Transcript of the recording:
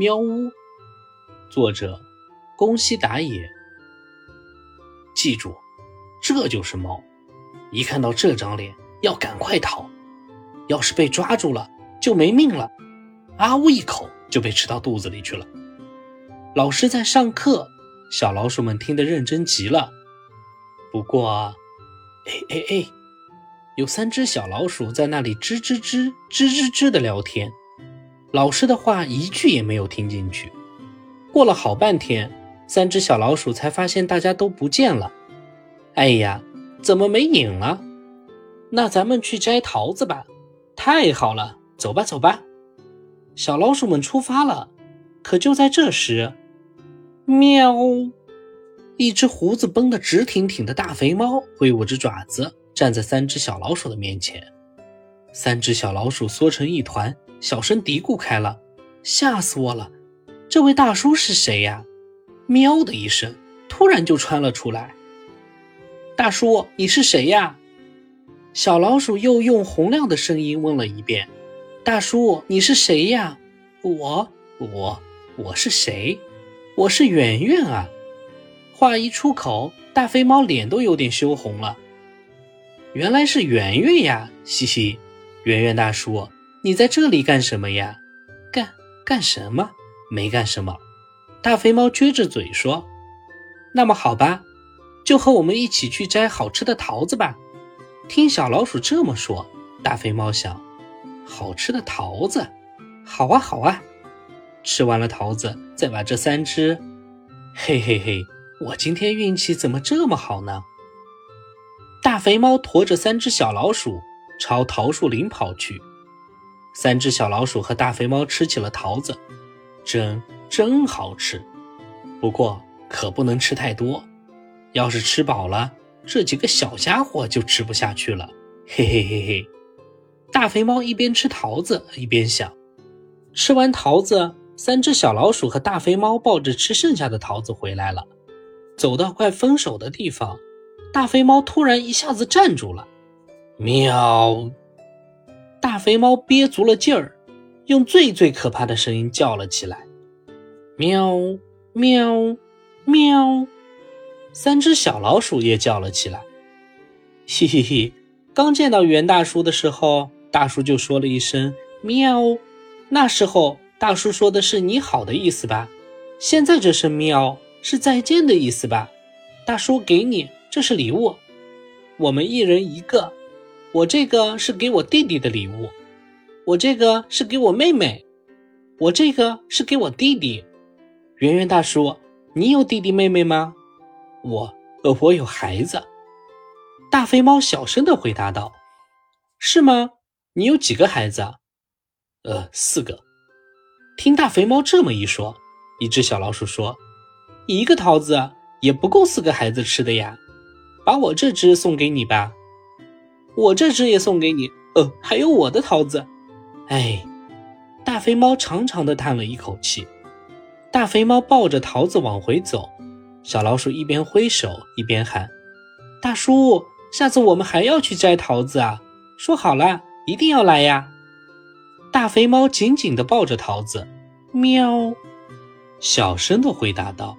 喵屋，作者宫西达也。记住，这就是猫，一看到这张脸，要赶快逃。要是被抓住了，就没命了。啊呜一口就被吃到肚子里去了。老师在上课，小老鼠们听得认真极了。不过，哎哎哎，有三只小老鼠在那里吱吱吱吱吱吱的聊天。老师的话一句也没有听进去。过了好半天，三只小老鼠才发现大家都不见了。哎呀，怎么没影了？那咱们去摘桃子吧。太好了，走吧，走吧。小老鼠们出发了。可就在这时，喵！一只胡子绷得直挺挺的大肥猫挥舞着爪子，站在三只小老鼠的面前。三只小老鼠缩成一团。小声嘀咕开了，吓死我了！这位大叔是谁呀？喵的一声，突然就窜了出来。大叔，你是谁呀？小老鼠又用洪亮的声音问了一遍：“大叔，你是谁呀？”我，我，我是谁？我是圆圆啊！话一出口，大肥猫脸都有点羞红了。原来是圆圆呀！嘻嘻，圆圆大叔。你在这里干什么呀？干干什么？没干什么。大肥猫撅着嘴说：“那么好吧，就和我们一起去摘好吃的桃子吧。”听小老鼠这么说，大肥猫想：好吃的桃子，好啊好啊。吃完了桃子，再把这三只……嘿嘿嘿，我今天运气怎么这么好呢？大肥猫驮着三只小老鼠朝桃树林跑去。三只小老鼠和大肥猫吃起了桃子，真真好吃。不过可不能吃太多，要是吃饱了，这几个小家伙就吃不下去了。嘿嘿嘿嘿！大肥猫一边吃桃子一边想。吃完桃子，三只小老鼠和大肥猫抱着吃剩下的桃子回来了。走到快分手的地方，大肥猫突然一下子站住了。喵！肥猫憋足了劲儿，用最最可怕的声音叫了起来：“喵喵喵！”三只小老鼠也叫了起来。嘿嘿嘿！刚见到袁大叔的时候，大叔就说了一声“喵”，那时候大叔说的是“你好”的意思吧？现在这声“喵”是再见的意思吧？大叔给你，这是礼物，我们一人一个。我这个是给我弟弟的礼物，我这个是给我妹妹，我这个是给我弟弟。圆圆大叔，你有弟弟妹妹吗？我，我有孩子。大肥猫小声的回答道：“是吗？你有几个孩子？”呃，四个。听大肥猫这么一说，一只小老鼠说：“一个桃子也不够四个孩子吃的呀，把我这只送给你吧。”我这只也送给你，呃，还有我的桃子。哎，大肥猫长长的叹了一口气。大肥猫抱着桃子往回走，小老鼠一边挥手一边喊：“大叔，下次我们还要去摘桃子啊！说好了，一定要来呀！”大肥猫紧紧地抱着桃子，喵，小声的回答道：“